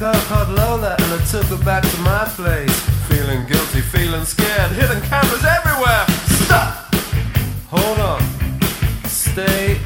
girl called Lola and I took her back to my place. Feeling guilty, feeling scared, hidden cameras everywhere. Stop! Hold on. Stay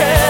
Yeah.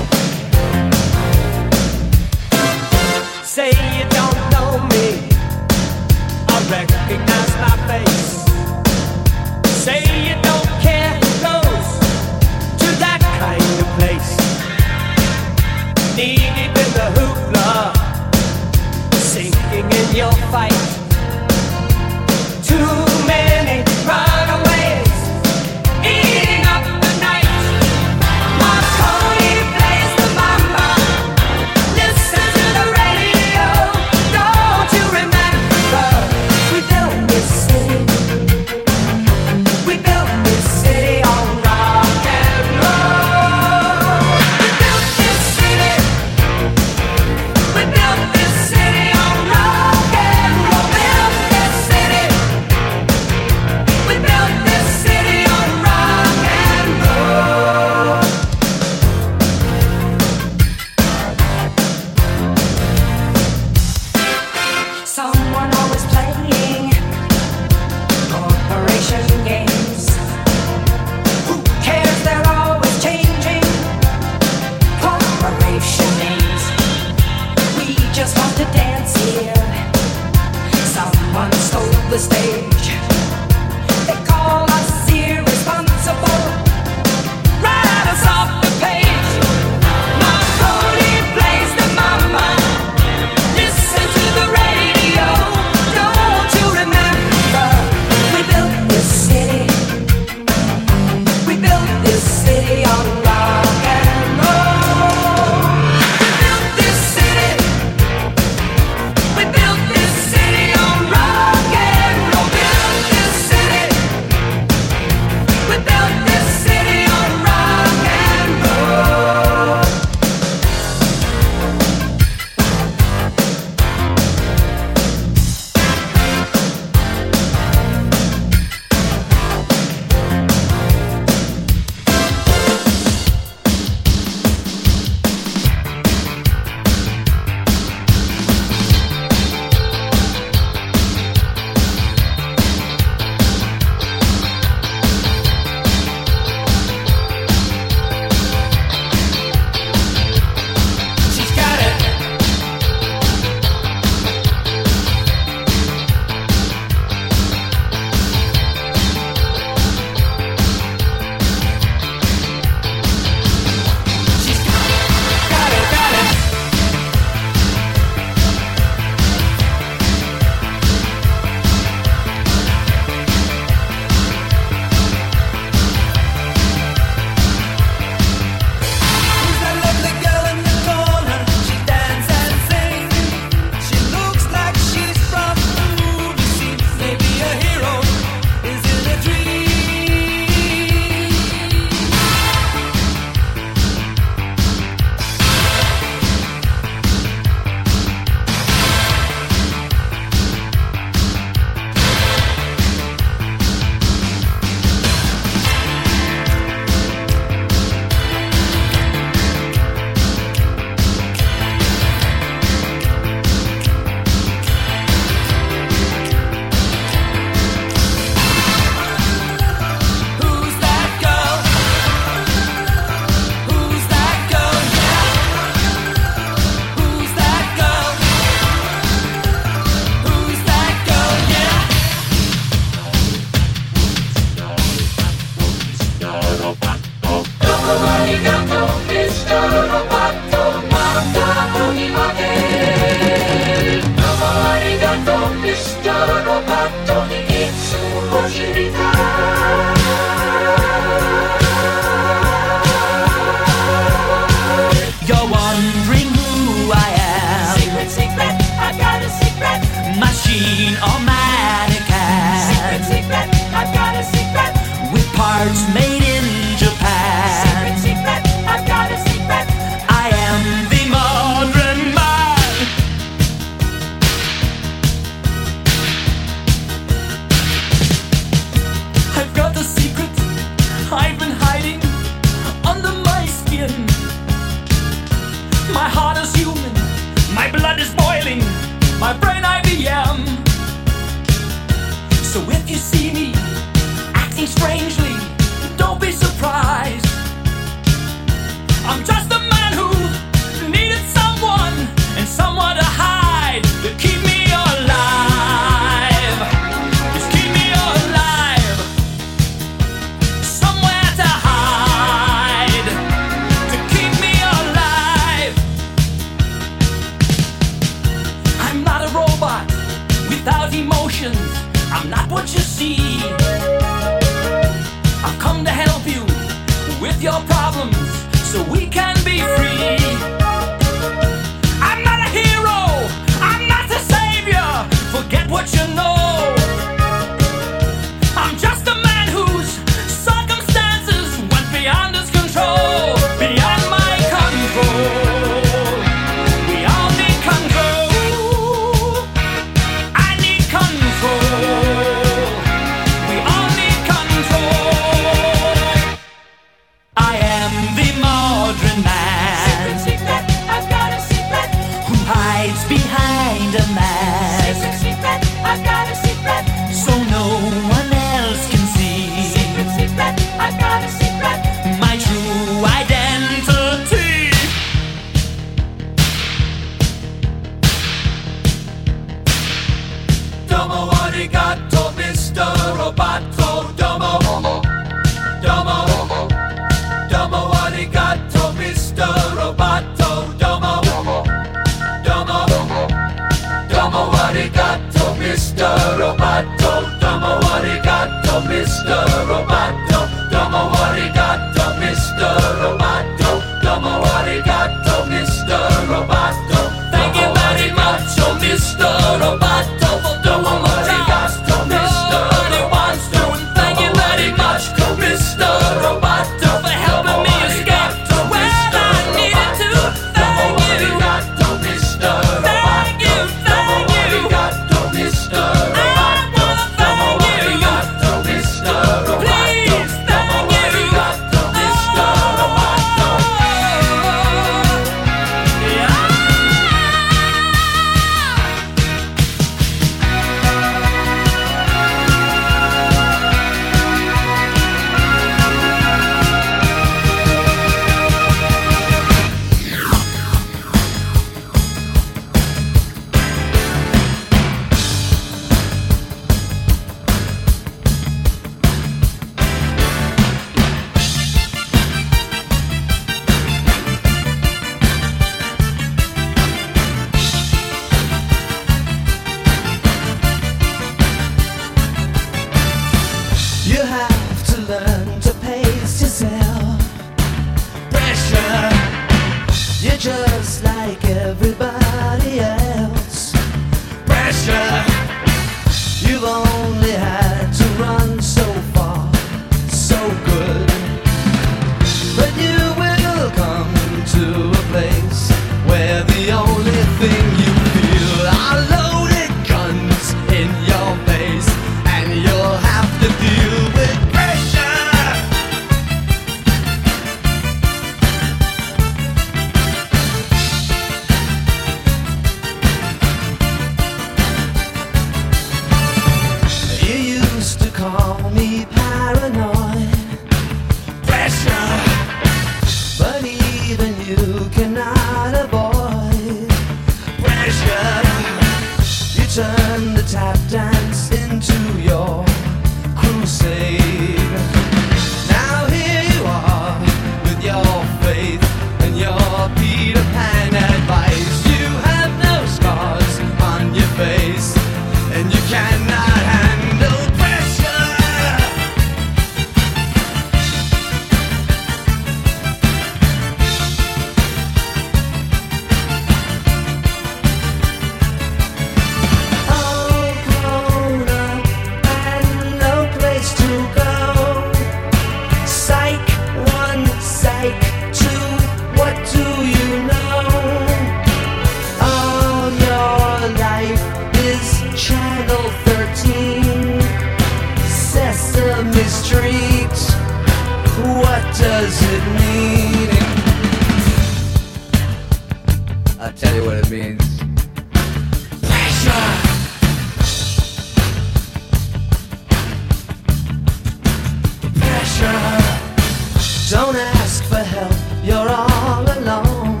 For help, you're all alone.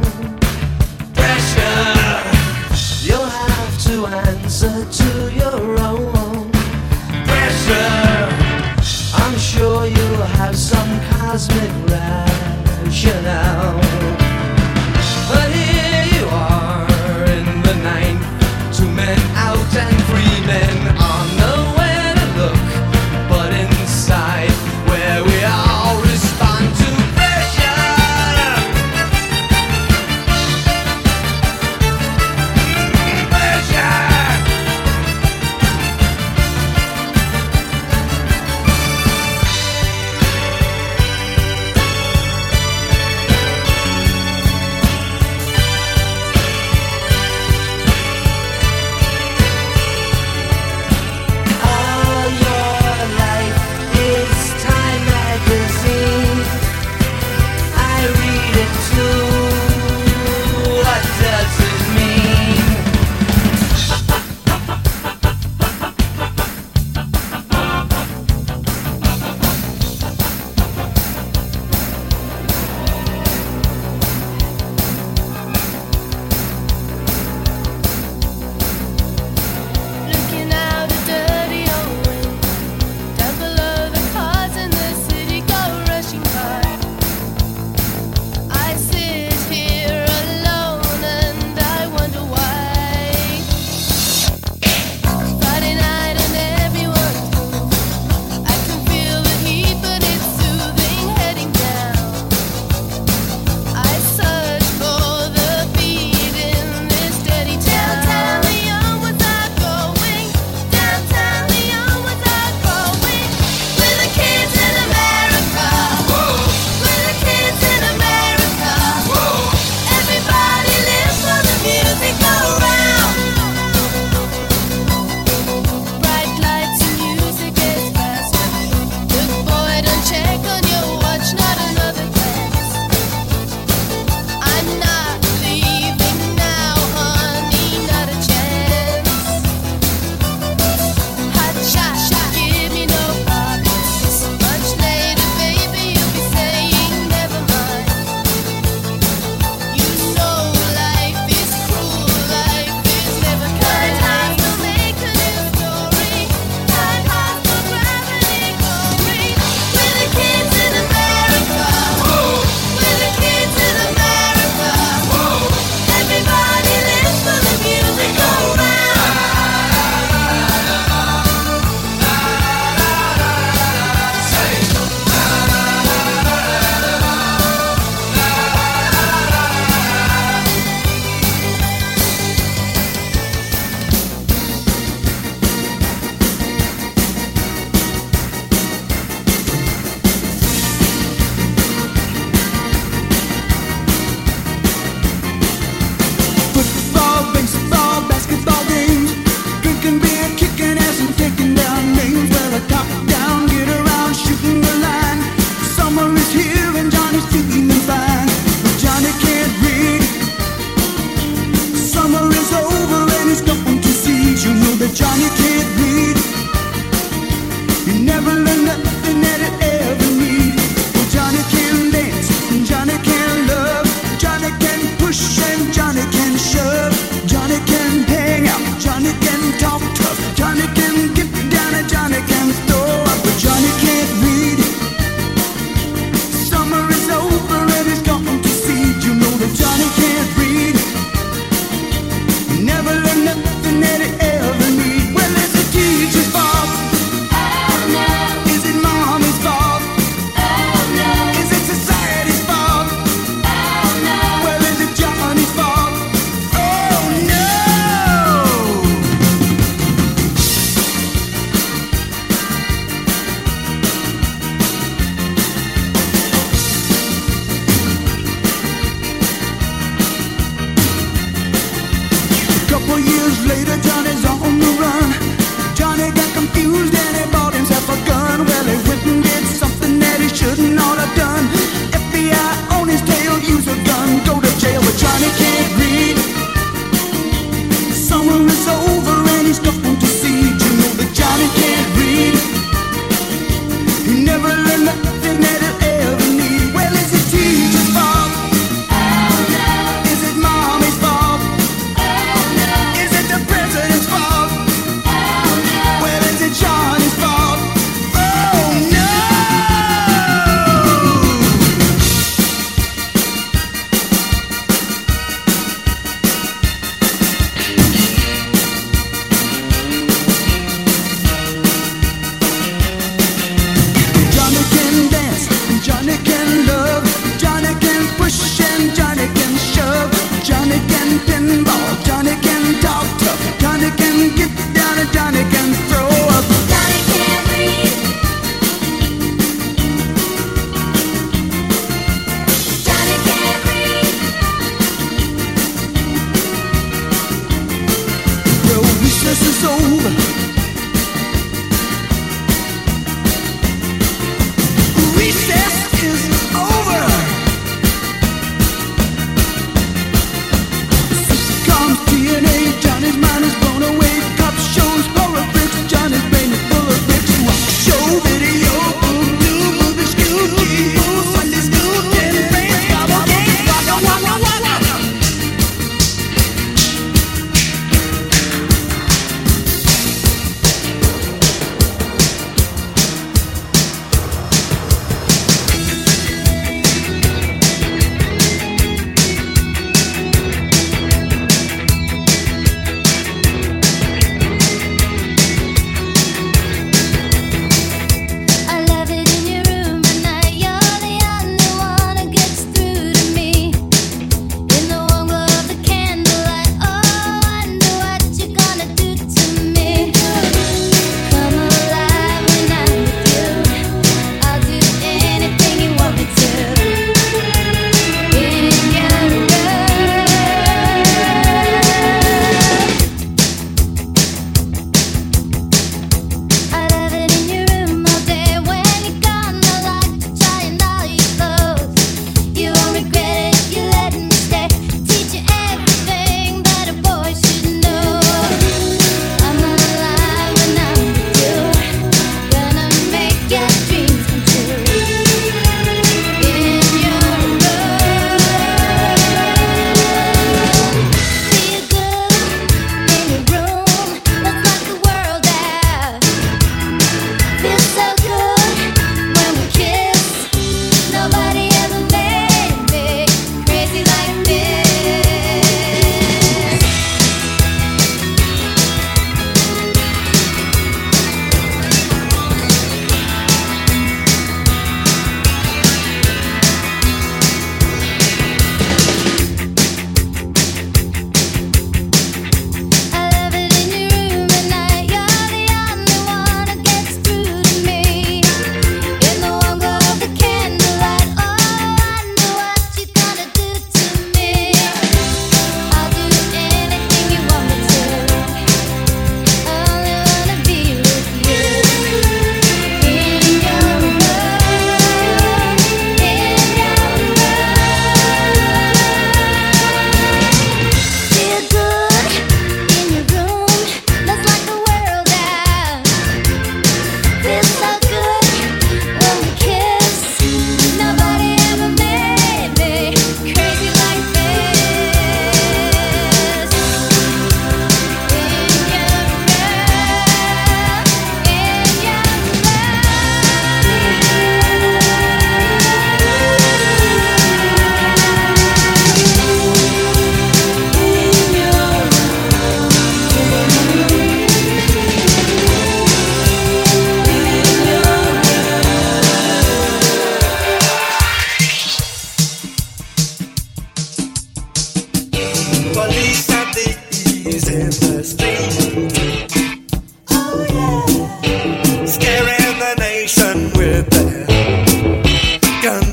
Pressure. You'll have to answer to your own. Pressure. I'm sure you'll have some cosmic rationale.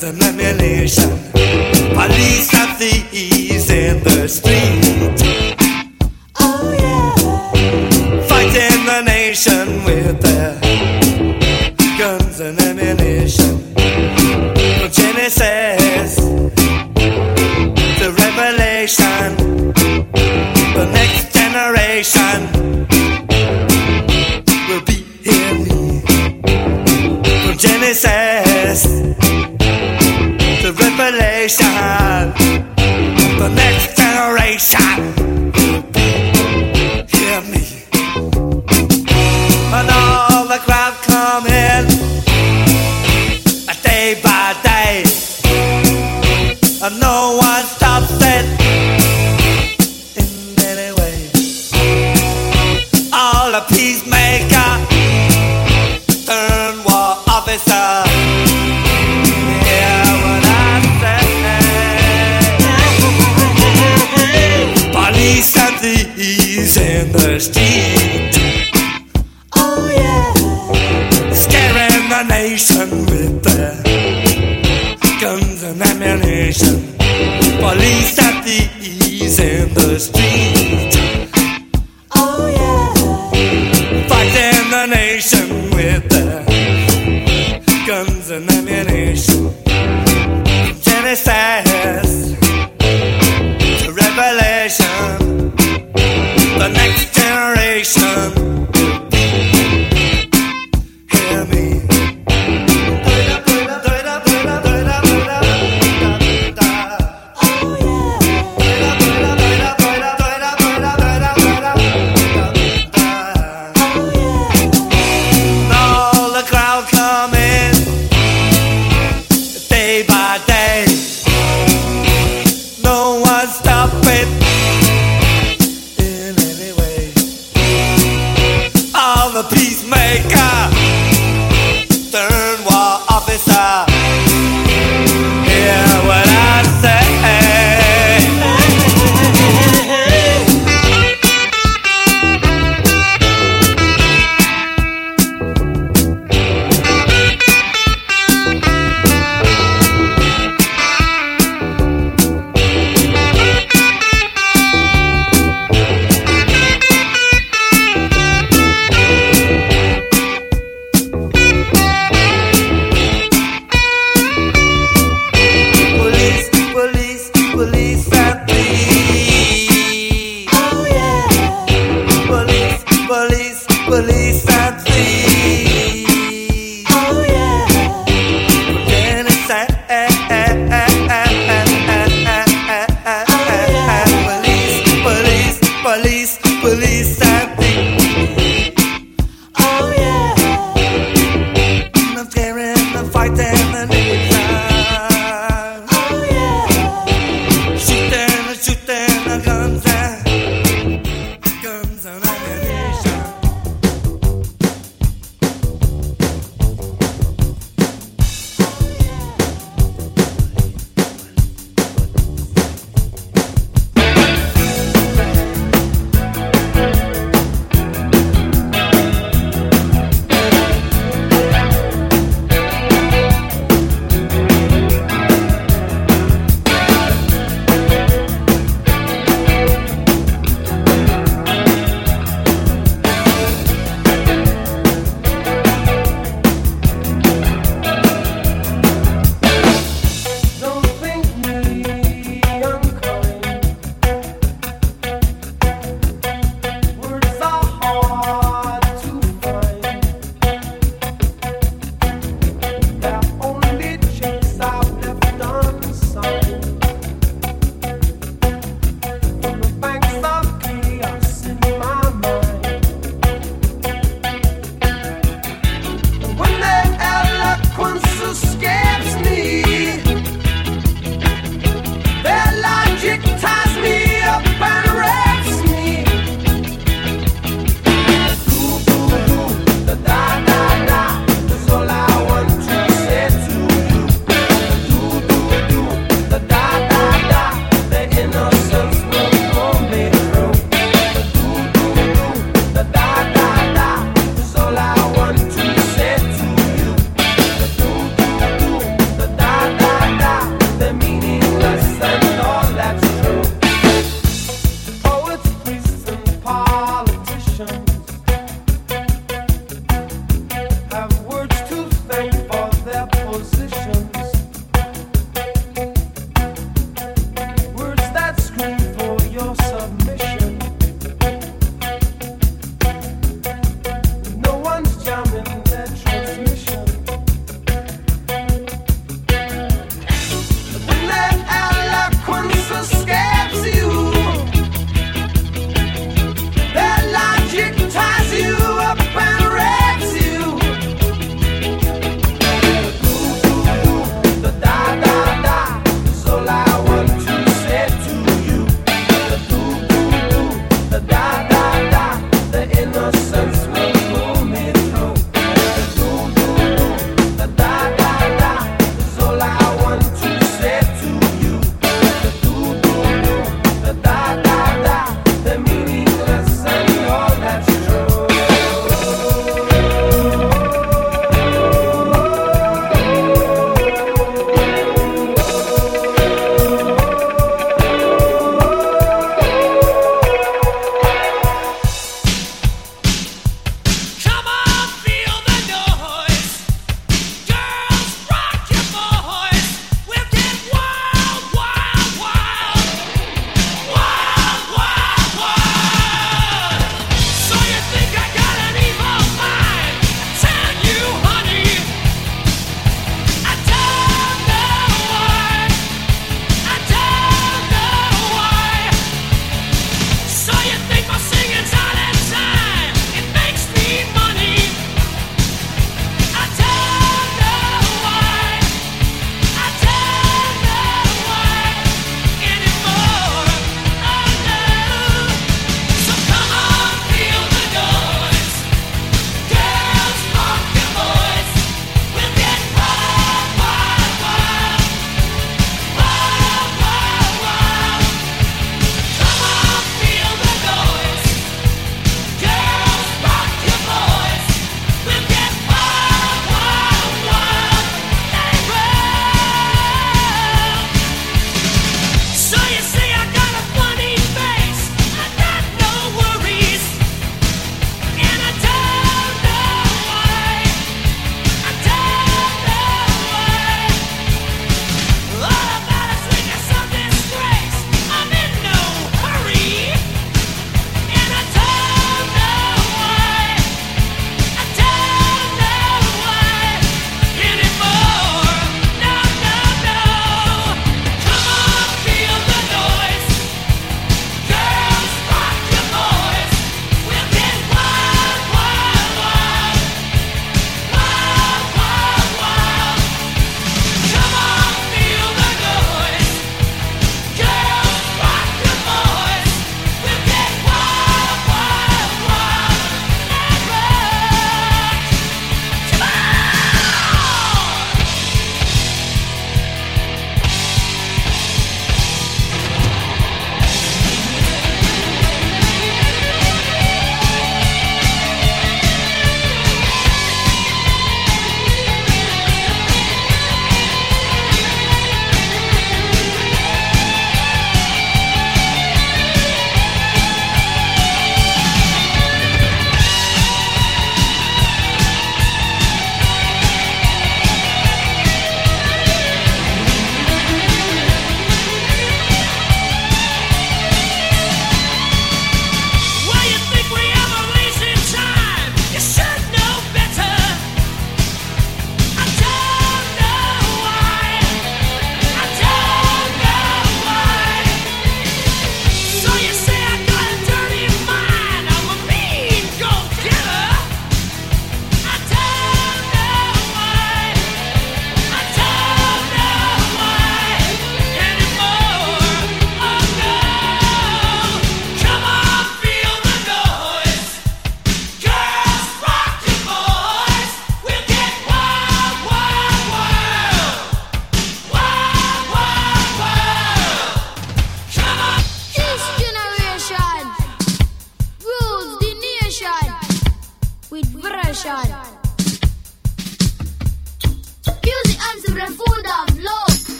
with an emulation. Police are thieves in the street. Oh yeah. Fighting the nation.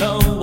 know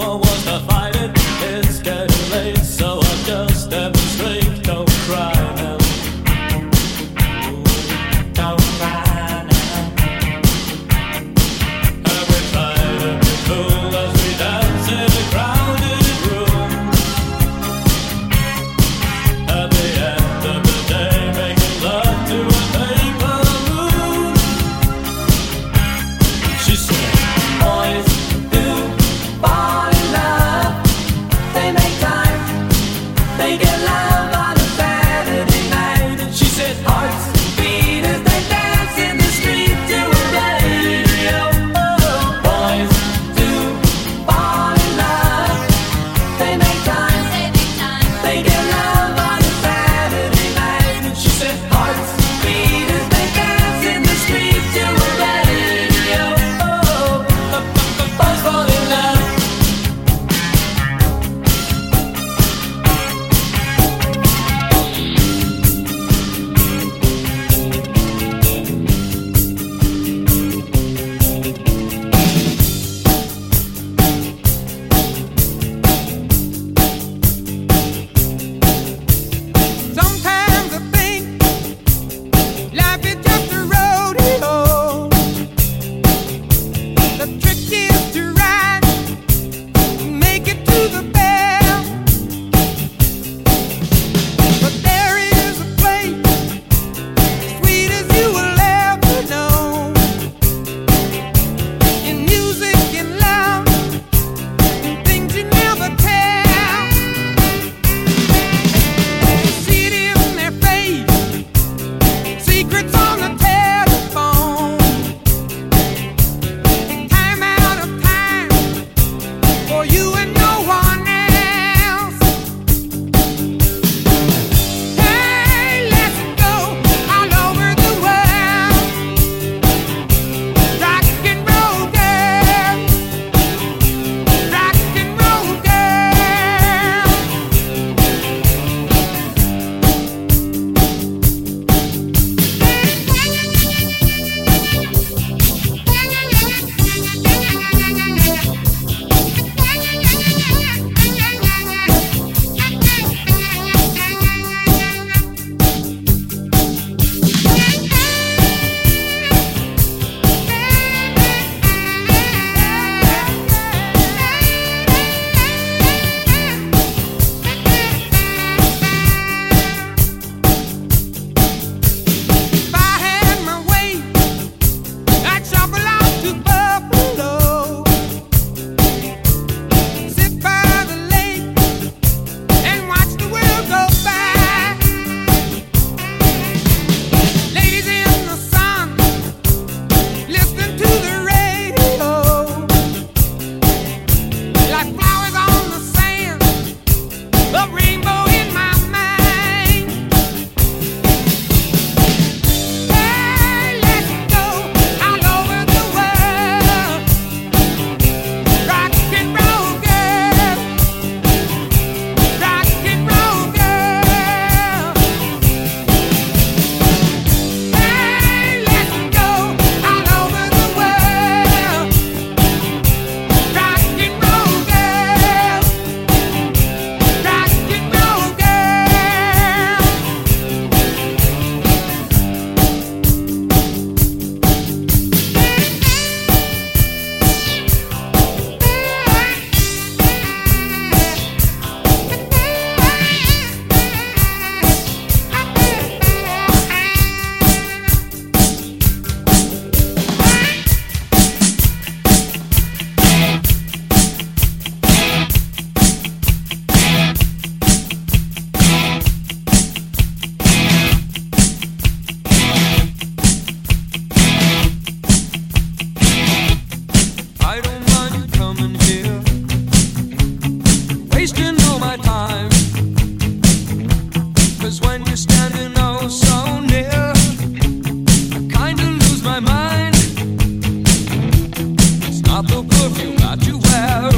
you got you well.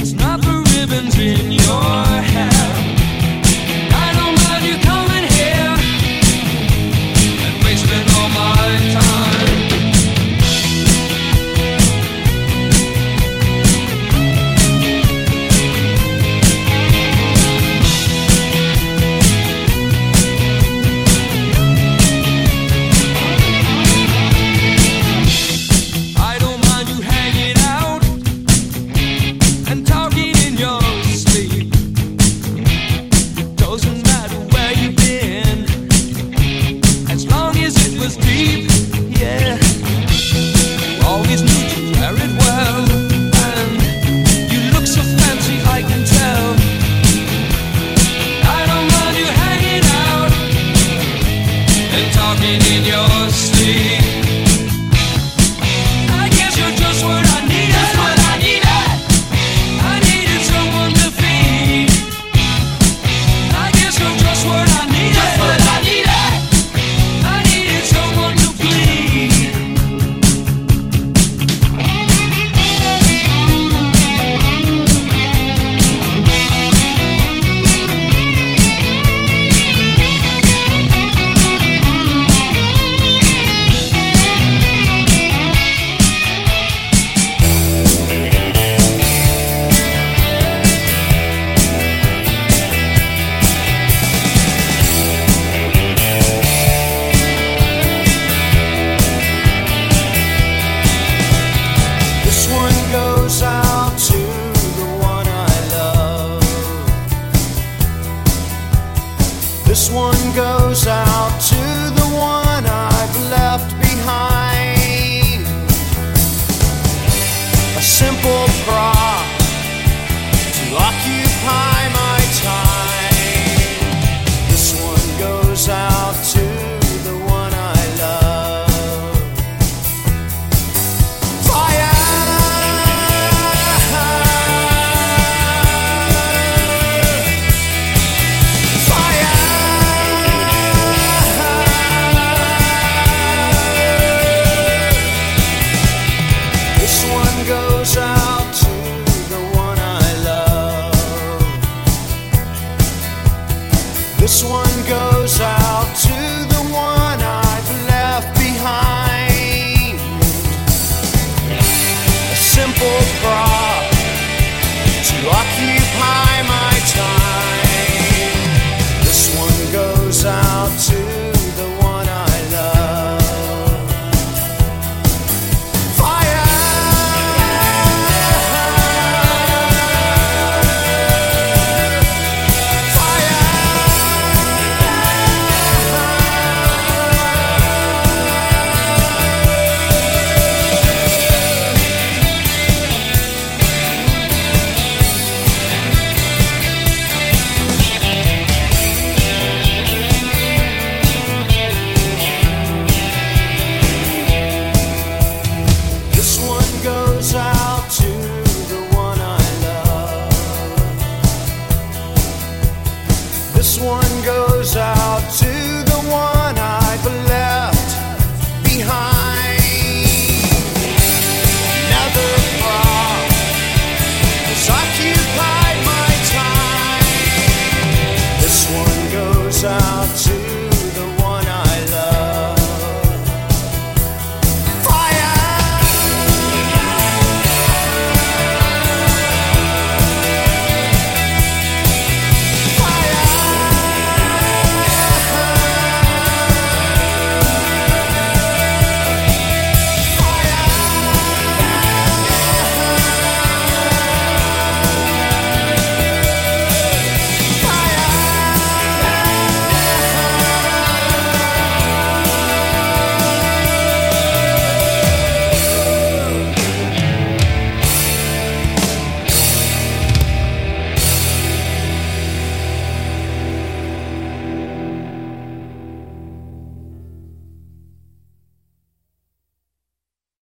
It's not the ribbons in your